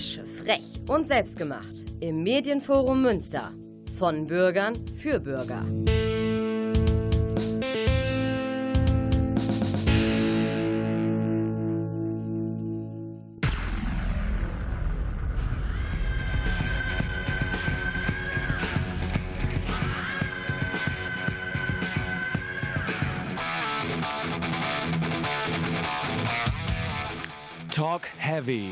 Frisch, frech und selbstgemacht. Im Medienforum Münster. Von Bürgern für Bürger. Talk Heavy.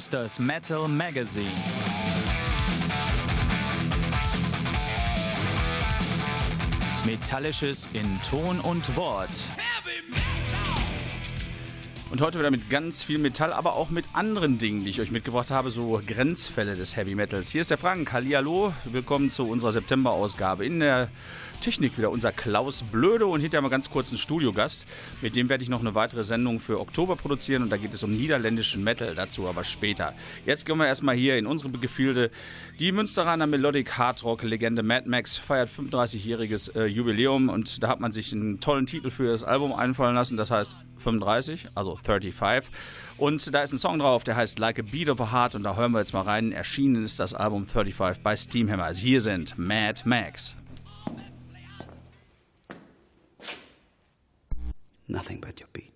Münsters Metal Magazine. Metallisches in Ton und Wort. Und heute wieder mit ganz viel Metall, aber auch mit anderen Dingen, die ich euch mitgebracht habe, so Grenzfälle des Heavy Metals. Hier ist der Frank. Hallihallo, willkommen zu unserer September-Ausgabe. In der Technik wieder unser Klaus Blöde und hinterher mal ganz kurz ein Studiogast. Mit dem werde ich noch eine weitere Sendung für Oktober produzieren und da geht es um niederländischen Metal, dazu aber später. Jetzt gehen wir erstmal hier in unsere Gefilde. Die Münsteraner Melodic Hardrock Legende Mad Max feiert 35-jähriges äh, Jubiläum und da hat man sich einen tollen Titel für das Album einfallen lassen, das heißt 35, also 35. Und da ist ein Song drauf, der heißt Like a Beat of a Heart und da hören wir jetzt mal rein. Erschienen ist das Album 35 bei Steamhammer. Also hier sind Mad Max. Nothing but your beat.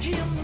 Jim.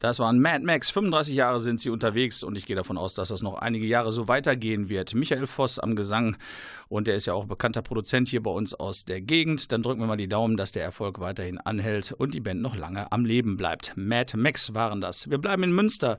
Das waren Mad Max. 35 Jahre sind sie unterwegs und ich gehe davon aus, dass das noch einige Jahre so weitergehen wird. Michael Voss am Gesang und der ist ja auch bekannter Produzent hier bei uns aus der Gegend. Dann drücken wir mal die Daumen, dass der Erfolg weiterhin anhält und die Band noch lange am Leben bleibt. Mad Max waren das. Wir bleiben in Münster.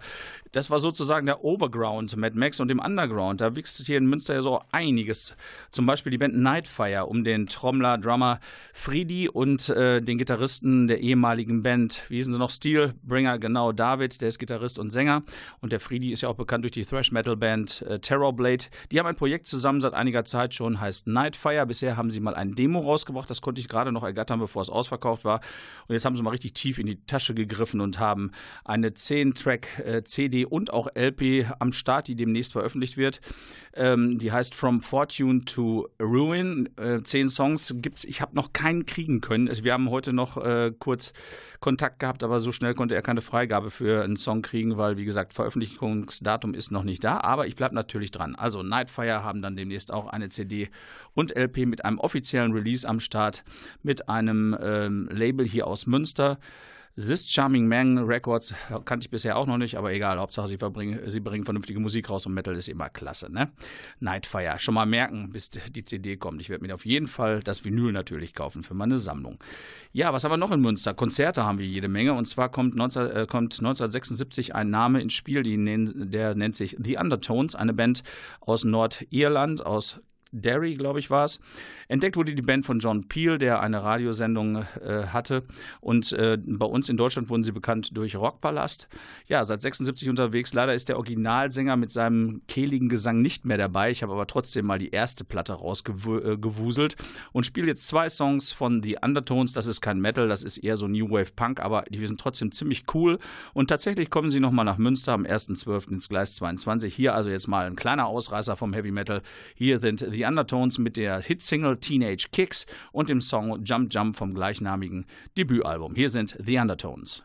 Das war sozusagen der Overground, Mad Max und im Underground. Da wächst hier in Münster ja so einiges. Zum Beispiel die Band Nightfire um den Trommler, Drummer Friedi und äh, den Gitarristen der ehemaligen Band, wie hießen sie noch, Steelbringer, genau, David, der ist Gitarrist und Sänger. Und der Friedi ist ja auch bekannt durch die Thrash-Metal-Band äh, Terrorblade. Die haben ein Projekt zusammen seit einiger Zeit schon, heißt Nightfire. Bisher haben sie mal ein Demo rausgebracht, das konnte ich gerade noch ergattern, bevor es ausverkauft war. Und jetzt haben sie mal richtig tief in die Tasche gegriffen und haben eine 10-Track-CD und auch LP am Start, die demnächst veröffentlicht wird. Ähm, die heißt From Fortune to Ruin. Äh, zehn Songs gibt's. Ich habe noch keinen kriegen können. Also wir haben heute noch äh, kurz Kontakt gehabt, aber so schnell konnte er keine Freigabe für einen Song kriegen, weil, wie gesagt, Veröffentlichungsdatum ist noch nicht da. Aber ich bleibe natürlich dran. Also Nightfire haben dann demnächst auch eine CD und LP mit einem offiziellen Release am Start, mit einem ähm, Label hier aus Münster. This Charming Man Records kannte ich bisher auch noch nicht, aber egal, Hauptsache sie, sie bringen vernünftige Musik raus und Metal ist immer klasse, ne? Nightfire, schon mal merken, bis die CD kommt. Ich werde mir auf jeden Fall das Vinyl natürlich kaufen für meine Sammlung. Ja, was haben wir noch in Münster? Konzerte haben wir jede Menge und zwar kommt, 19, äh, kommt 1976 ein Name ins Spiel, die der nennt sich The Undertones, eine Band aus Nordirland, aus Derry, glaube ich, war es. Entdeckt wurde die Band von John Peel, der eine Radiosendung äh, hatte. Und äh, bei uns in Deutschland wurden sie bekannt durch Rockpalast. Ja, seit 76 unterwegs. Leider ist der Originalsänger mit seinem kehligen Gesang nicht mehr dabei. Ich habe aber trotzdem mal die erste Platte rausgewuselt und spiele jetzt zwei Songs von The Undertones. Das ist kein Metal, das ist eher so New Wave Punk, aber die sind trotzdem ziemlich cool. Und tatsächlich kommen sie nochmal nach Münster am 1.12. ins Gleis 22. Hier also jetzt mal ein kleiner Ausreißer vom Heavy Metal. Hier sind The Undertones mit der Hitsingle Teenage Kicks und dem Song Jump Jump vom gleichnamigen Debütalbum. Hier sind The Undertones.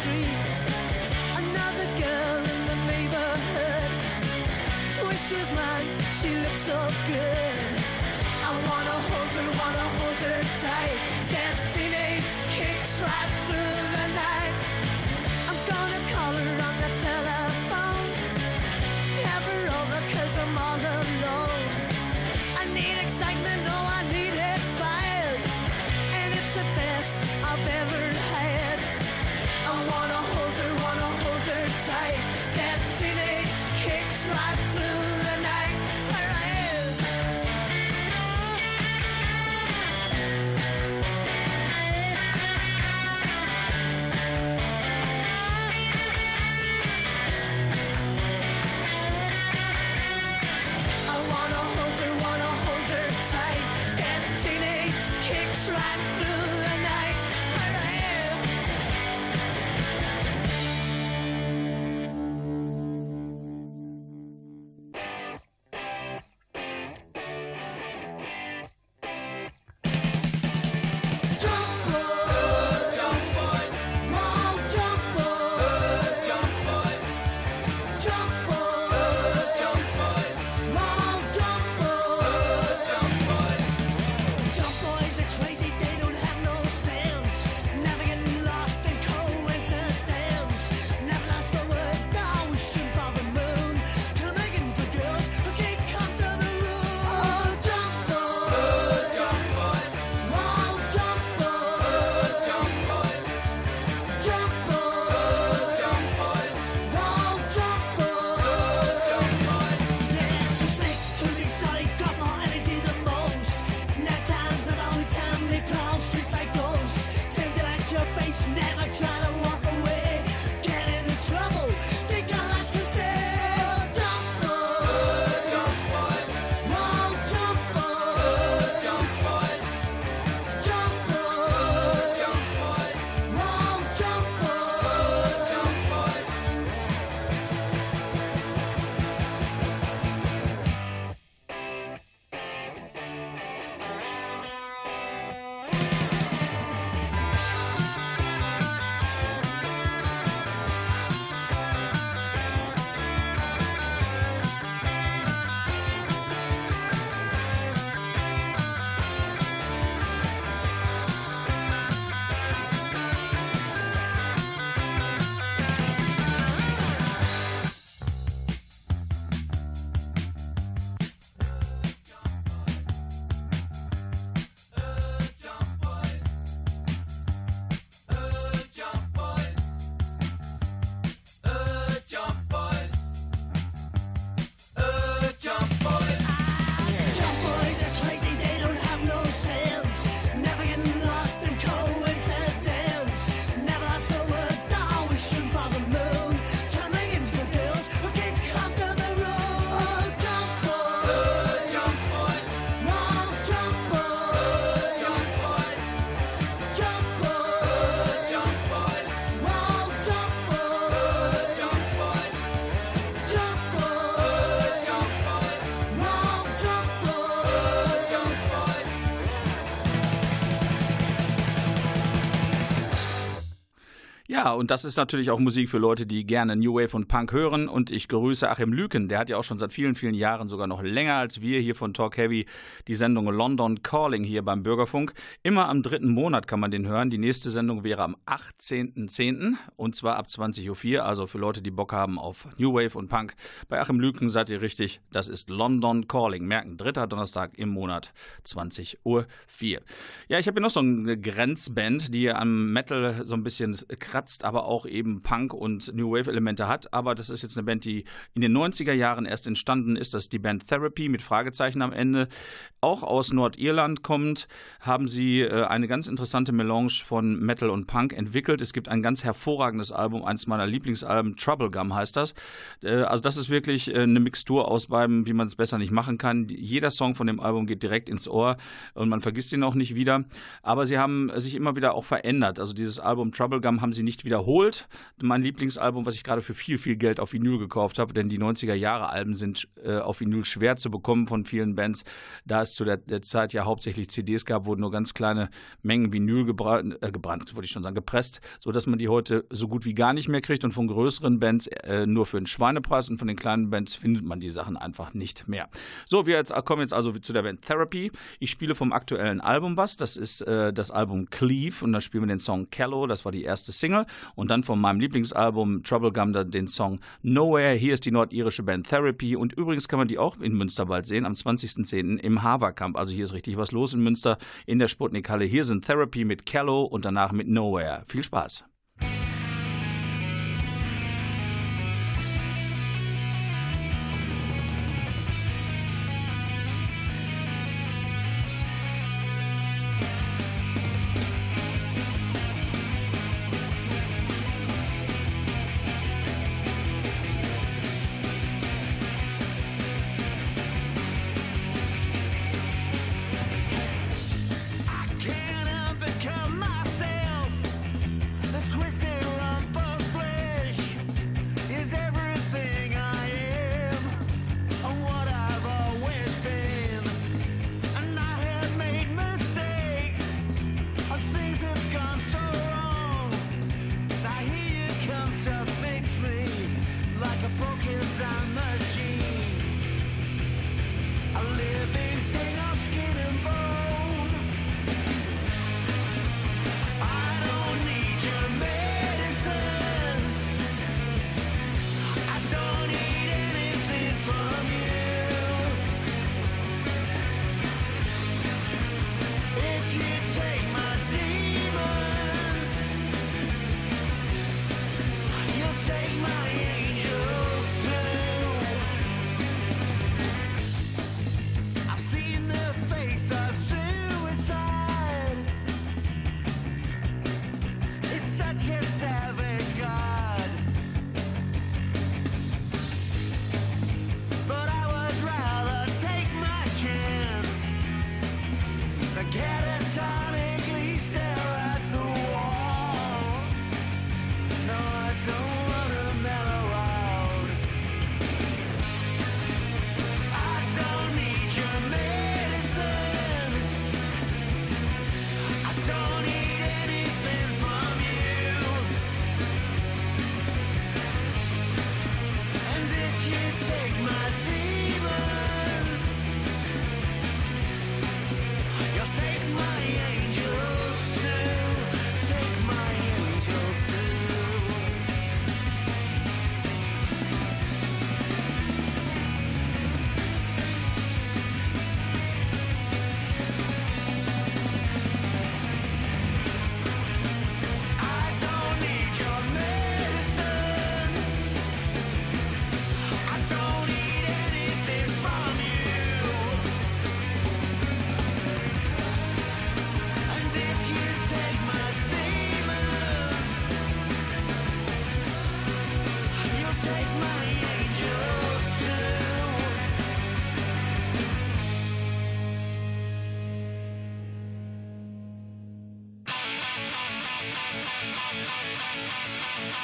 Street, another girl in the neighborhood. Wish she was mine. She looks so good. I wanna hold her, wanna hold her tight. Get teenage kicks right through the night. I'm gonna call her on the telephone. Have her over 'cause I'm all alone. I need excitement, oh und das ist natürlich auch Musik für Leute, die gerne New Wave und Punk hören. Und ich grüße Achim Lüken. Der hat ja auch schon seit vielen, vielen Jahren, sogar noch länger als wir hier von Talk Heavy, die Sendung London Calling hier beim Bürgerfunk. Immer am dritten Monat kann man den hören. Die nächste Sendung wäre am 18.10. und zwar ab 20.04 Uhr. Also für Leute, die Bock haben auf New Wave und Punk. Bei Achim Lüken seid ihr richtig. Das ist London Calling. Merken, dritter Donnerstag im Monat, 20.04 Uhr. Ja, ich habe hier noch so eine Grenzband, die am Metal so ein bisschen kratzt, aber auch eben Punk und New Wave Elemente hat. Aber das ist jetzt eine Band, die in den 90er Jahren erst entstanden ist. Das ist die Band Therapy mit Fragezeichen am Ende. Auch aus Nordirland kommt, haben sie äh, eine ganz interessante Melange von Metal und Punk entwickelt. Es gibt ein ganz hervorragendes Album, eines meiner Lieblingsalben, Trouble Gum heißt das. Äh, also das ist wirklich äh, eine Mixtur aus beiden, wie man es besser nicht machen kann. Jeder Song von dem Album geht direkt ins Ohr und man vergisst ihn auch nicht wieder. Aber sie haben sich immer wieder auch verändert. Also dieses Album Trouble Gum haben sie nicht wiederholt. Mein Lieblingsalbum, was ich gerade für viel, viel Geld auf Vinyl gekauft habe, denn die 90er Jahre Alben sind äh, auf Vinyl schwer zu bekommen von vielen Bands. Da es zu der, der Zeit ja hauptsächlich CDs gab, wurden nur ganz kleine Mengen Vinyl gebrannt, äh, gebrannt wollte ich schon sagen, gepresst, sodass man die heute so gut wie gar nicht mehr kriegt und von größeren Bands äh, nur für einen Schweinepreis und von den kleinen Bands findet man die Sachen einfach nicht mehr. So, wir jetzt, kommen jetzt also zu der Band Therapy. Ich spiele vom aktuellen Album was. Das ist äh, das Album Cleave und da spielen wir den Song Callow, das war die erste Single. Und dann von meinem Lieblingsalbum Trouble Gum den Song Nowhere. Hier ist die nordirische Band Therapy und übrigens kann man die auch in Münster bald sehen, am 20.10. im Haverkamp. Also hier ist richtig was los in Münster in der Sputnik-Halle. Hier sind Therapy mit Callow und danach mit Nowhere. Viel Spaß. Heaven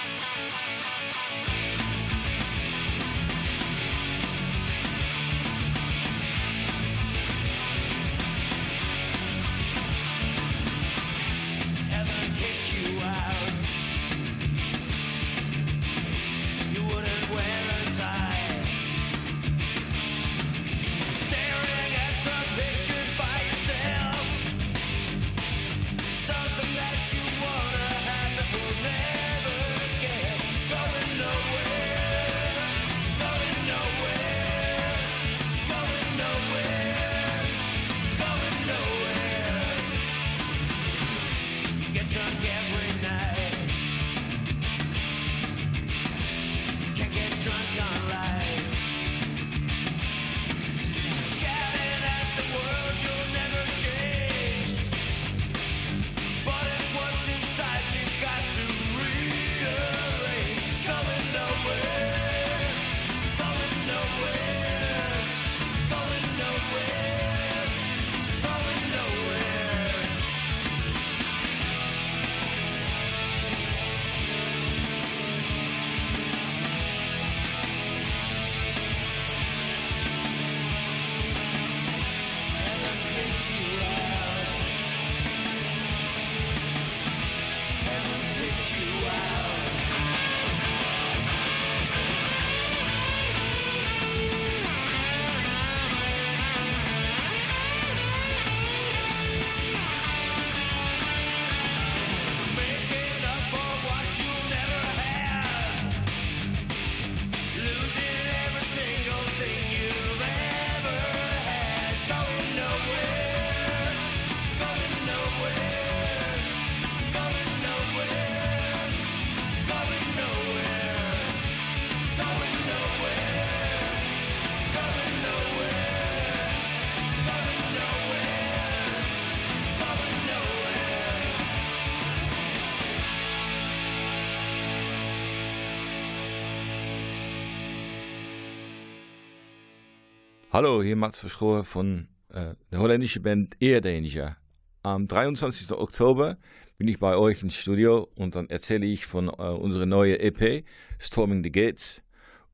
Hallo, hier Max Verschoor von äh, der holländischen Band Air Danger. Am 23. Oktober bin ich bei euch im Studio und dann erzähle ich von äh, unserer neuen EP Storming the Gates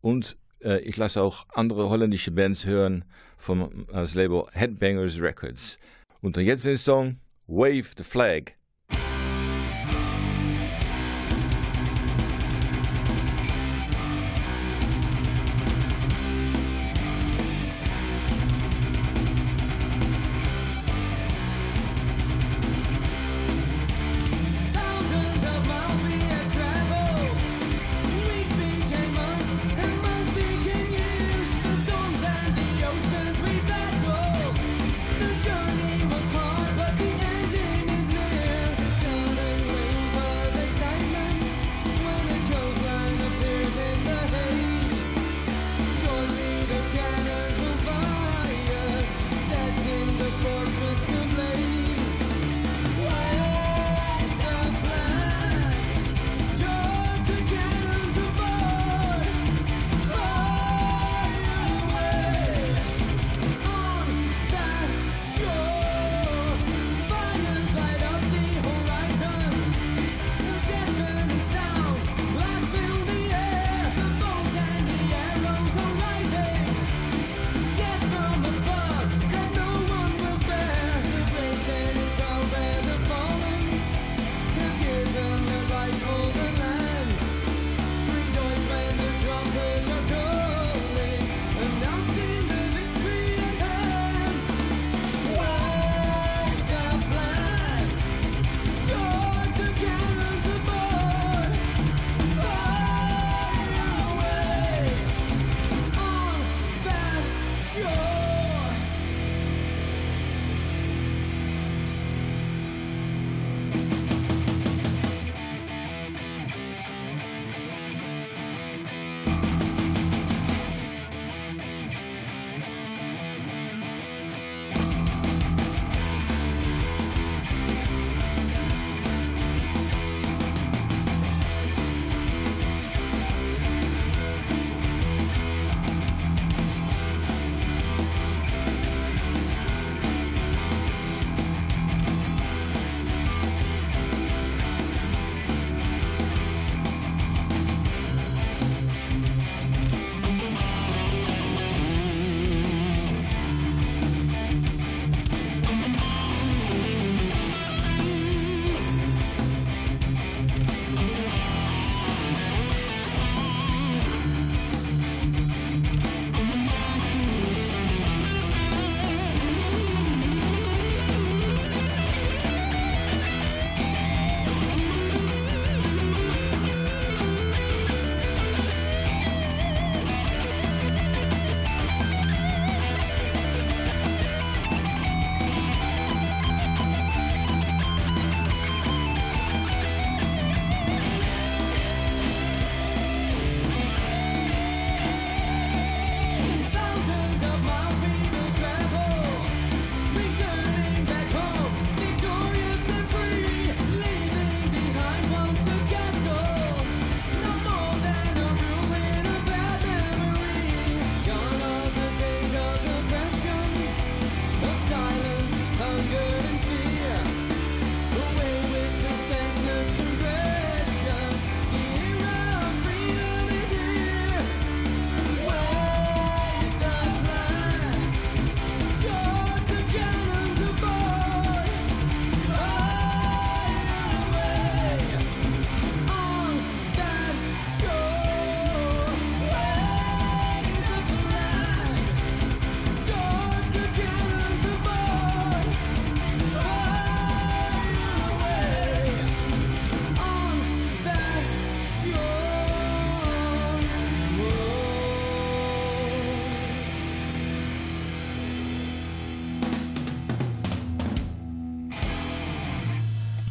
und äh, ich lasse auch andere holländische Bands hören vom äh, das Label Headbangers Records. Und jetzt den Song Wave the Flag.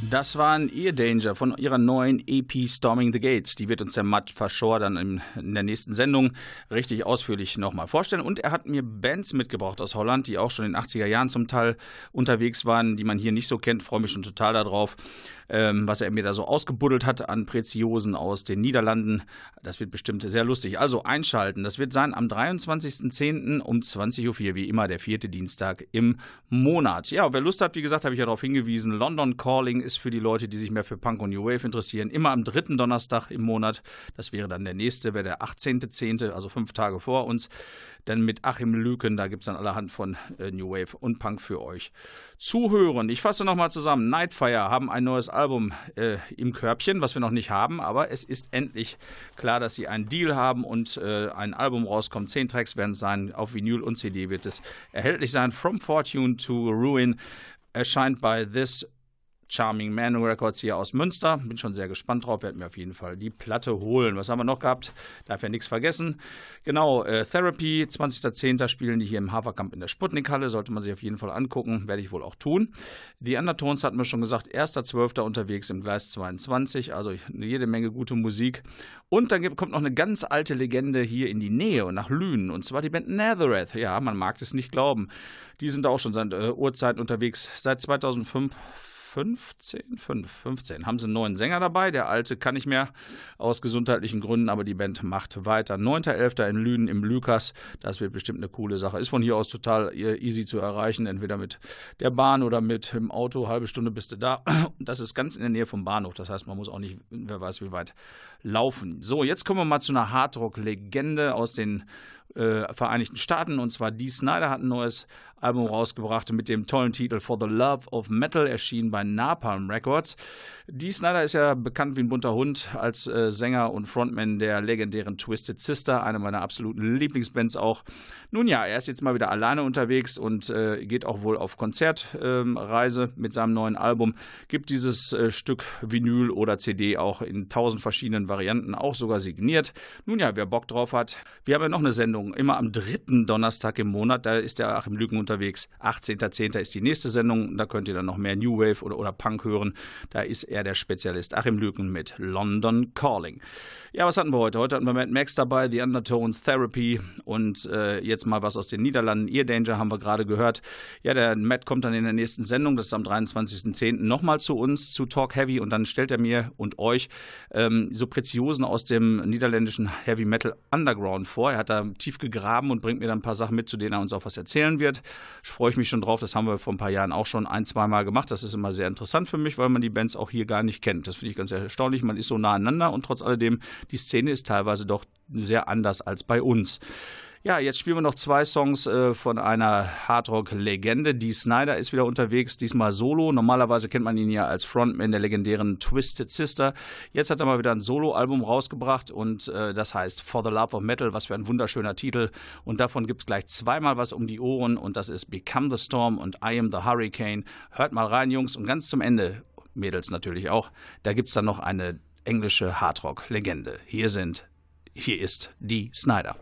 Das war ein Ear Danger von ihrer neuen EP Storming the Gates. Die wird uns der Matt Verschor dann in, in der nächsten Sendung richtig ausführlich nochmal vorstellen. Und er hat mir Bands mitgebracht aus Holland, die auch schon in den 80er Jahren zum Teil unterwegs waren, die man hier nicht so kennt. Freue mich schon total darauf ähm, was er mir da so ausgebuddelt hat an Preziosen aus den Niederlanden. Das wird bestimmt sehr lustig. Also einschalten. Das wird sein am 23.10. um 20.04 Uhr, wie immer der vierte Dienstag im Monat. Ja, wer Lust hat, wie gesagt, habe ich ja darauf hingewiesen. London Calling ist für die Leute, die sich mehr für Punk und New Wave interessieren, immer am dritten Donnerstag im Monat. Das wäre dann der nächste, wäre der 18.10., also fünf Tage vor uns. Denn mit Achim Lüken, da gibt es dann allerhand von äh, New Wave und Punk für euch zuhören. Ich fasse nochmal zusammen. Nightfire haben ein neues Album äh, im Körbchen, was wir noch nicht haben, aber es ist endlich klar, dass sie einen Deal haben und äh, ein Album rauskommt. Zehn Tracks werden es sein. Auf Vinyl und CD wird es erhältlich sein. From Fortune to Ruin erscheint bei This Charming Man Records hier aus Münster. Bin schon sehr gespannt drauf, werde mir auf jeden Fall die Platte holen. Was haben wir noch gehabt? Darf ja nichts vergessen. Genau, äh, Therapy, 20.10. spielen die hier im Haferkamp in der Sputnik-Halle. Sollte man sich auf jeden Fall angucken, werde ich wohl auch tun. Die Undertones hatten wir schon gesagt, 1.12. unterwegs im Gleis 22, also jede Menge gute Musik. Und dann kommt noch eine ganz alte Legende hier in die Nähe und nach Lünen, und zwar die Band Nethereth. Ja, man mag es nicht glauben. Die sind auch schon seit äh, Urzeiten unterwegs, seit 2005 15, 5, 15 haben sie einen neuen Sänger dabei. Der alte kann nicht mehr aus gesundheitlichen Gründen, aber die Band macht weiter. 9.11. in Lünen im Lükas. Das wird bestimmt eine coole Sache. Ist von hier aus total easy zu erreichen, entweder mit der Bahn oder mit dem Auto. Halbe Stunde bist du da. Das ist ganz in der Nähe vom Bahnhof. Das heißt, man muss auch nicht, wer weiß wie weit, laufen. So, jetzt kommen wir mal zu einer Hardrock-Legende aus den äh, Vereinigten Staaten. Und zwar Dee Snyder hat ein neues Album rausgebracht mit dem tollen Titel For the Love of Metal, erschienen bei Napalm Records. Dee Snyder ist ja bekannt wie ein bunter Hund als äh, Sänger und Frontman der legendären Twisted Sister, eine meiner absoluten Lieblingsbands auch. Nun ja, er ist jetzt mal wieder alleine unterwegs und äh, geht auch wohl auf Konzertreise ähm, mit seinem neuen Album. Gibt dieses äh, Stück Vinyl oder CD auch in tausend verschiedenen Varianten, auch sogar signiert. Nun ja, wer Bock drauf hat, wir haben ja noch eine Sendung, immer am dritten Donnerstag im Monat, da ist der Achim Lügen unterwegs. 18.10. ist die nächste Sendung. Da könnt ihr dann noch mehr New Wave oder, oder Punk hören. Da ist er der Spezialist. Achim Lüken mit London Calling. Ja, was hatten wir heute? Heute hatten wir Mad Max dabei, The Undertones, Therapy und äh, jetzt mal was aus den Niederlanden. Ear Danger haben wir gerade gehört. Ja, der Matt kommt dann in der nächsten Sendung, das ist am 23.10. nochmal zu uns, zu Talk Heavy und dann stellt er mir und euch ähm, so Preziosen aus dem niederländischen Heavy Metal Underground vor. Er hat da tief gegraben und bringt mir dann ein paar Sachen mit, zu denen er uns auch was erzählen wird. Freue ich mich schon drauf. Das haben wir vor ein paar Jahren auch schon ein, zwei Mal gemacht. Das ist immer sehr interessant für mich, weil man die Bands auch hier gar nicht kennt. Das finde ich ganz erstaunlich. Man ist so nah aneinander und trotz alledem, die Szene ist teilweise doch sehr anders als bei uns. Ja, jetzt spielen wir noch zwei Songs äh, von einer Hardrock-Legende. Dee Snyder ist wieder unterwegs, diesmal solo. Normalerweise kennt man ihn ja als Frontman der legendären Twisted Sister. Jetzt hat er mal wieder ein Solo-Album rausgebracht und äh, das heißt For the Love of Metal, was für ein wunderschöner Titel. Und davon gibt es gleich zweimal was um die Ohren und das ist Become the Storm und I Am the Hurricane. Hört mal rein, Jungs, und ganz zum Ende, Mädels natürlich auch, da gibt es dann noch eine englische Hardrock-Legende. Hier sind, hier ist Dee Snyder.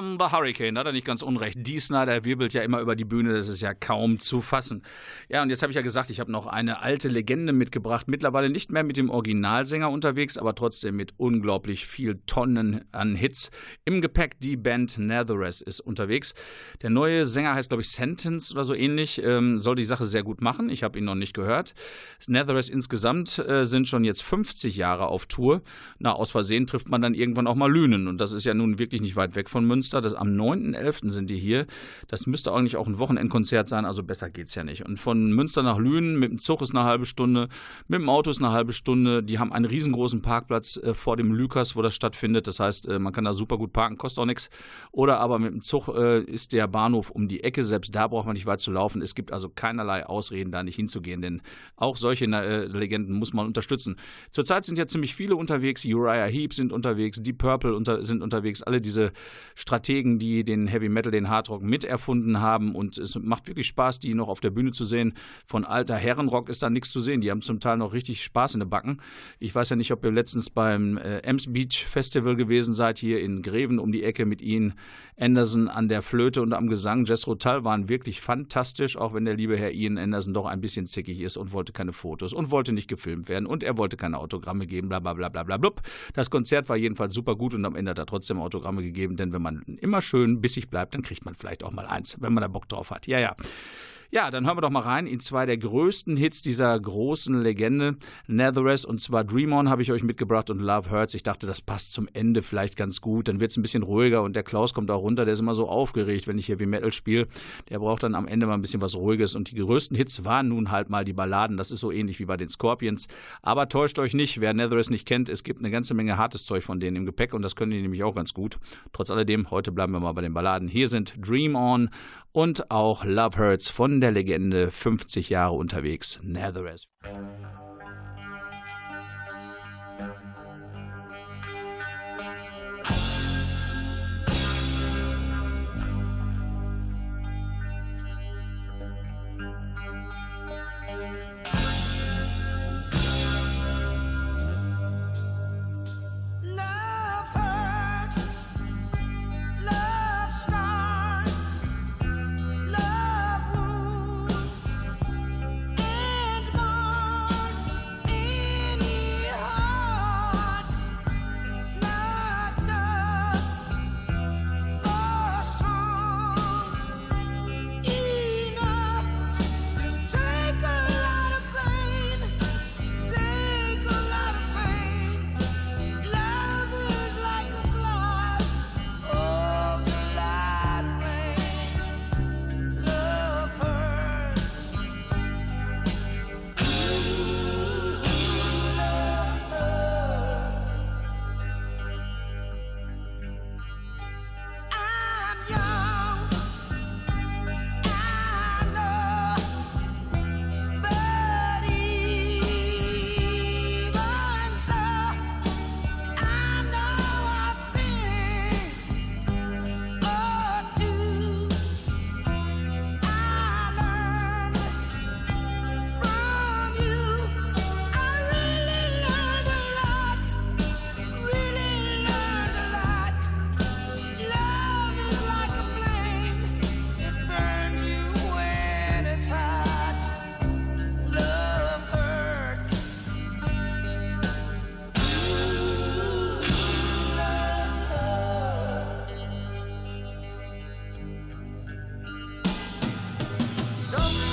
Am The Hurricane, hat er nicht ganz unrecht. Die Snyder wirbelt ja immer über die Bühne, das ist ja kaum zu fassen. Ja, und jetzt habe ich ja gesagt, ich habe noch eine alte Legende mitgebracht. Mittlerweile nicht mehr mit dem Originalsänger unterwegs, aber trotzdem mit unglaublich viel Tonnen an Hits. Im Gepäck die Band Netheress ist unterwegs. Der neue Sänger heißt, glaube ich, Sentence oder so ähnlich. Ähm, soll die Sache sehr gut machen. Ich habe ihn noch nicht gehört. Netheress insgesamt äh, sind schon jetzt 50 Jahre auf Tour. Na, aus Versehen trifft man dann irgendwann auch mal Lünen. Und das ist ja nun wirklich nicht weit weg von Münster. Das, am 9.11. sind die hier. Das müsste eigentlich auch ein Wochenendkonzert sein, also besser geht's ja nicht. Und von Münster nach Lünen mit dem Zug ist eine halbe Stunde, mit dem Auto ist eine halbe Stunde. Die haben einen riesengroßen Parkplatz äh, vor dem Lükas, wo das stattfindet. Das heißt, äh, man kann da super gut parken, kostet auch nichts. Oder aber mit dem Zug äh, ist der Bahnhof um die Ecke. Selbst da braucht man nicht weit zu laufen. Es gibt also keinerlei Ausreden, da nicht hinzugehen, denn auch solche äh, Legenden muss man unterstützen. Zurzeit sind ja ziemlich viele unterwegs. Uriah Heep sind unterwegs, Deep Purple unter, sind unterwegs. Alle diese Strategen, die den Heavy Metal, den Hardrock miterfunden haben. Und es macht wirklich Spaß, die noch auf der Bühne zu sehen. Von alter Herrenrock ist da nichts zu sehen. Die haben zum Teil noch richtig Spaß in den Backen. Ich weiß ja nicht, ob ihr letztens beim äh, Ems Beach Festival gewesen seid, hier in Greven um die Ecke mit ihnen. Anderson an der Flöte und am Gesang. Jess Rotal waren wirklich fantastisch, auch wenn der liebe Herr Ian Anderson doch ein bisschen zickig ist und wollte keine Fotos und wollte nicht gefilmt werden und er wollte keine Autogramme geben, bla bla bla bla bla. Das Konzert war jedenfalls super gut und am Ende hat er trotzdem Autogramme gegeben, denn wenn man immer schön bissig bleibt, dann kriegt man vielleicht auch mal eins, wenn man da Bock drauf hat. Ja, ja. Ja, dann hören wir doch mal rein in zwei der größten Hits dieser großen Legende, Netheress, und zwar Dream On habe ich euch mitgebracht und Love Hurts. Ich dachte, das passt zum Ende vielleicht ganz gut. Dann wird es ein bisschen ruhiger und der Klaus kommt auch runter, der ist immer so aufgeregt, wenn ich hier wie Metal spiele. Der braucht dann am Ende mal ein bisschen was Ruhiges und die größten Hits waren nun halt mal die Balladen. Das ist so ähnlich wie bei den Scorpions. Aber täuscht euch nicht, wer Netheress nicht kennt, es gibt eine ganze Menge hartes Zeug von denen im Gepäck und das können die nämlich auch ganz gut. Trotz alledem, heute bleiben wir mal bei den Balladen. Hier sind Dream On und auch Love Hurts von der Legende 50 Jahre unterwegs, Netheress. something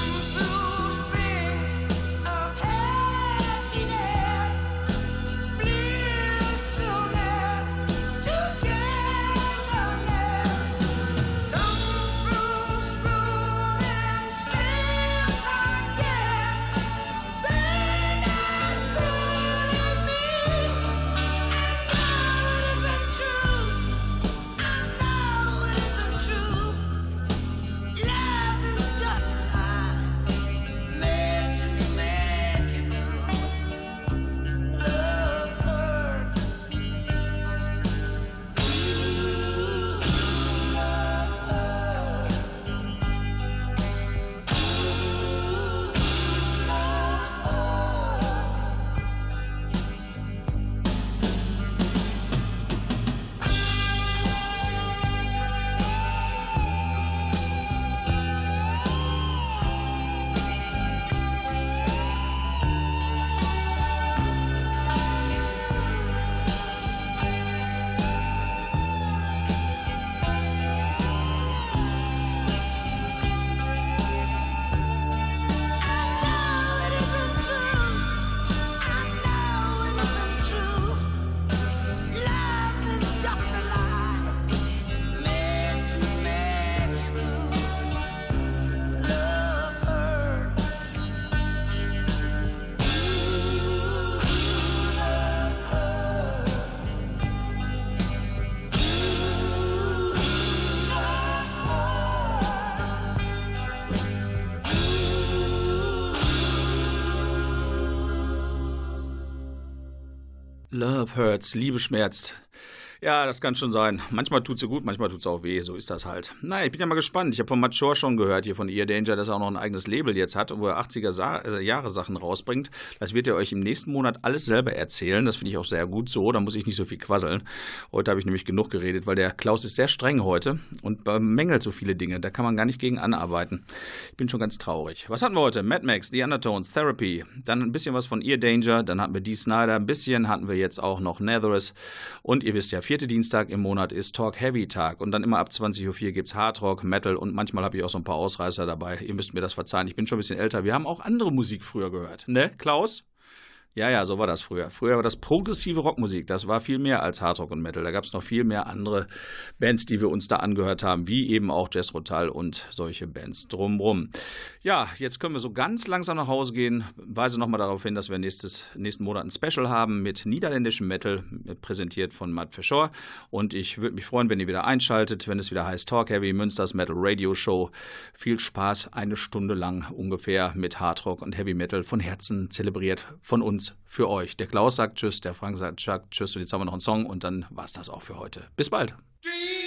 Love hurts, Liebe schmerzt. Ja, das kann schon sein. Manchmal tut's so gut, manchmal tut's auch weh. So ist das halt. Na, ich bin ja mal gespannt. Ich habe von Matt Shore schon gehört, hier von Ear Danger, dass er auch noch ein eigenes Label jetzt hat, wo er 80er Sa äh, Jahre Sachen rausbringt. Das wird er euch im nächsten Monat alles selber erzählen. Das finde ich auch sehr gut so. Da muss ich nicht so viel quasseln. Heute habe ich nämlich genug geredet, weil der Klaus ist sehr streng heute und bemängelt so viele Dinge. Da kann man gar nicht gegen anarbeiten. Ich bin schon ganz traurig. Was hatten wir heute? Mad Max, The Undertones, Therapy. Dann ein bisschen was von Ear Danger. Dann hatten wir Dee Snyder. Ein bisschen hatten wir jetzt auch noch Netherus. Und ihr wisst ja, vierte Dienstag im Monat ist Talk Heavy Tag und dann immer ab 20.04 Uhr gibt es Hard Rock, Metal und manchmal habe ich auch so ein paar Ausreißer dabei. Ihr müsst mir das verzeihen, ich bin schon ein bisschen älter. Wir haben auch andere Musik früher gehört, ne, Klaus? Ja, ja, so war das früher. Früher war das progressive Rockmusik, das war viel mehr als Hardrock und Metal. Da gab es noch viel mehr andere Bands, die wir uns da angehört haben, wie eben auch Jazz Rotal und solche Bands drumrum. Ja, jetzt können wir so ganz langsam nach Hause gehen. Weise nochmal darauf hin, dass wir nächstes, nächsten Monat ein Special haben mit niederländischem Metal, präsentiert von Matt Fischer. Und ich würde mich freuen, wenn ihr wieder einschaltet, wenn es wieder heißt Talk Heavy, Münsters Metal Radio Show. Viel Spaß, eine Stunde lang ungefähr mit Hardrock und Heavy Metal von Herzen zelebriert von uns für euch. Der Klaus sagt Tschüss, der Frank sagt Tschüss und jetzt haben wir noch einen Song und dann war es das auch für heute. Bis bald. Dream